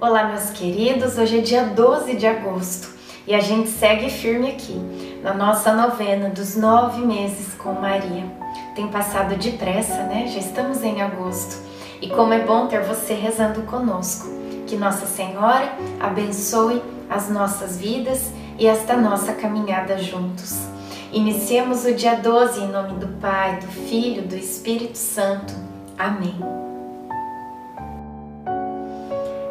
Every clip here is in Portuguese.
Olá, meus queridos. Hoje é dia 12 de agosto e a gente segue firme aqui na nossa novena dos nove meses com Maria. Tem passado depressa, né? Já estamos em agosto e como é bom ter você rezando conosco. Que Nossa Senhora abençoe as nossas vidas e esta nossa caminhada juntos. Iniciemos o dia 12 em nome do Pai, do Filho, do Espírito Santo. Amém.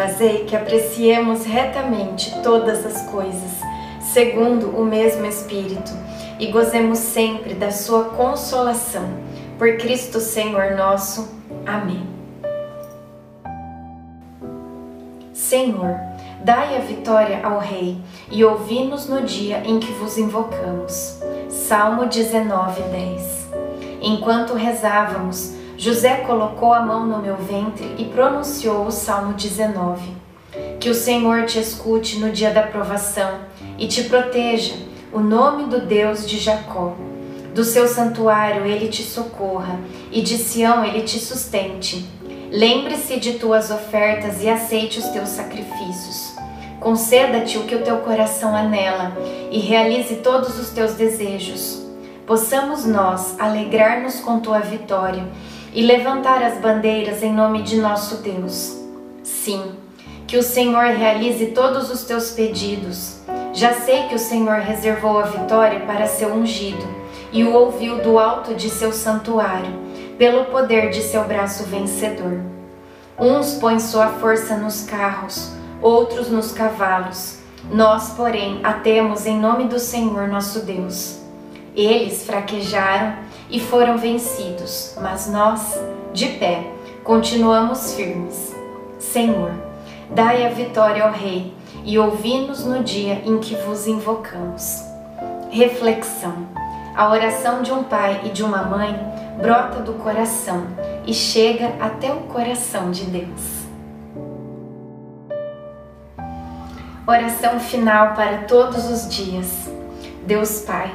Fazei que apreciemos retamente todas as coisas, segundo o mesmo Espírito, e gozemos sempre da Sua consolação. Por Cristo Senhor nosso. Amém. Senhor, dai a vitória ao Rei e ouvi-nos no dia em que vos invocamos. Salmo 19, 10. Enquanto rezávamos, José colocou a mão no meu ventre e pronunciou o Salmo 19. Que o Senhor te escute no dia da provação e te proteja, o nome do Deus de Jacó. Do seu santuário ele te socorra e de Sião ele te sustente. Lembre-se de tuas ofertas e aceite os teus sacrifícios. Conceda-te o que o teu coração anela e realize todos os teus desejos. Possamos nós alegrar-nos com tua vitória e levantar as bandeiras em nome de nosso Deus. Sim, que o Senhor realize todos os teus pedidos. Já sei que o Senhor reservou a vitória para seu ungido e o ouviu do alto de seu santuário, pelo poder de seu braço vencedor. Uns põem sua força nos carros, outros nos cavalos. Nós, porém, a temos em nome do Senhor nosso Deus. Eles fraquejaram e foram vencidos, mas nós, de pé, continuamos firmes. Senhor, dai a vitória ao Rei e ouvi-nos no dia em que vos invocamos. Reflexão: A oração de um pai e de uma mãe brota do coração e chega até o coração de Deus. Oração final para todos os dias. Deus Pai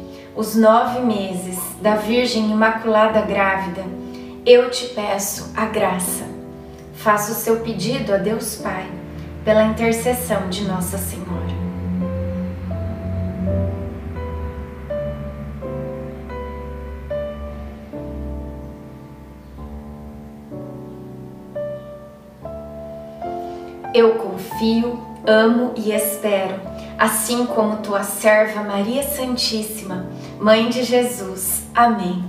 os nove meses da Virgem Imaculada Grávida, eu te peço a graça. Faça o seu pedido a Deus Pai, pela intercessão de Nossa Senhora. Eu confio, amo e espero, assim como tua serva Maria Santíssima Mãe de Jesus. Amém.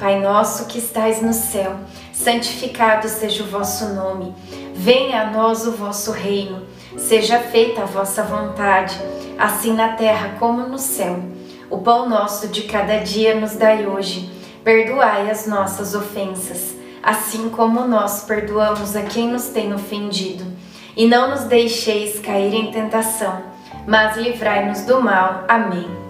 Pai nosso que estais no céu, santificado seja o vosso nome. Venha a nós o vosso reino. Seja feita a vossa vontade, assim na terra como no céu. O pão nosso de cada dia nos dai hoje. Perdoai as nossas ofensas, assim como nós perdoamos a quem nos tem ofendido. E não nos deixeis cair em tentação, mas livrai-nos do mal. Amém.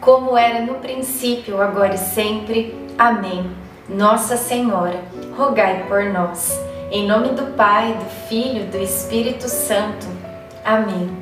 como era no princípio, agora e sempre. Amém. Nossa Senhora, rogai por nós. Em nome do Pai, do Filho e do Espírito Santo. Amém.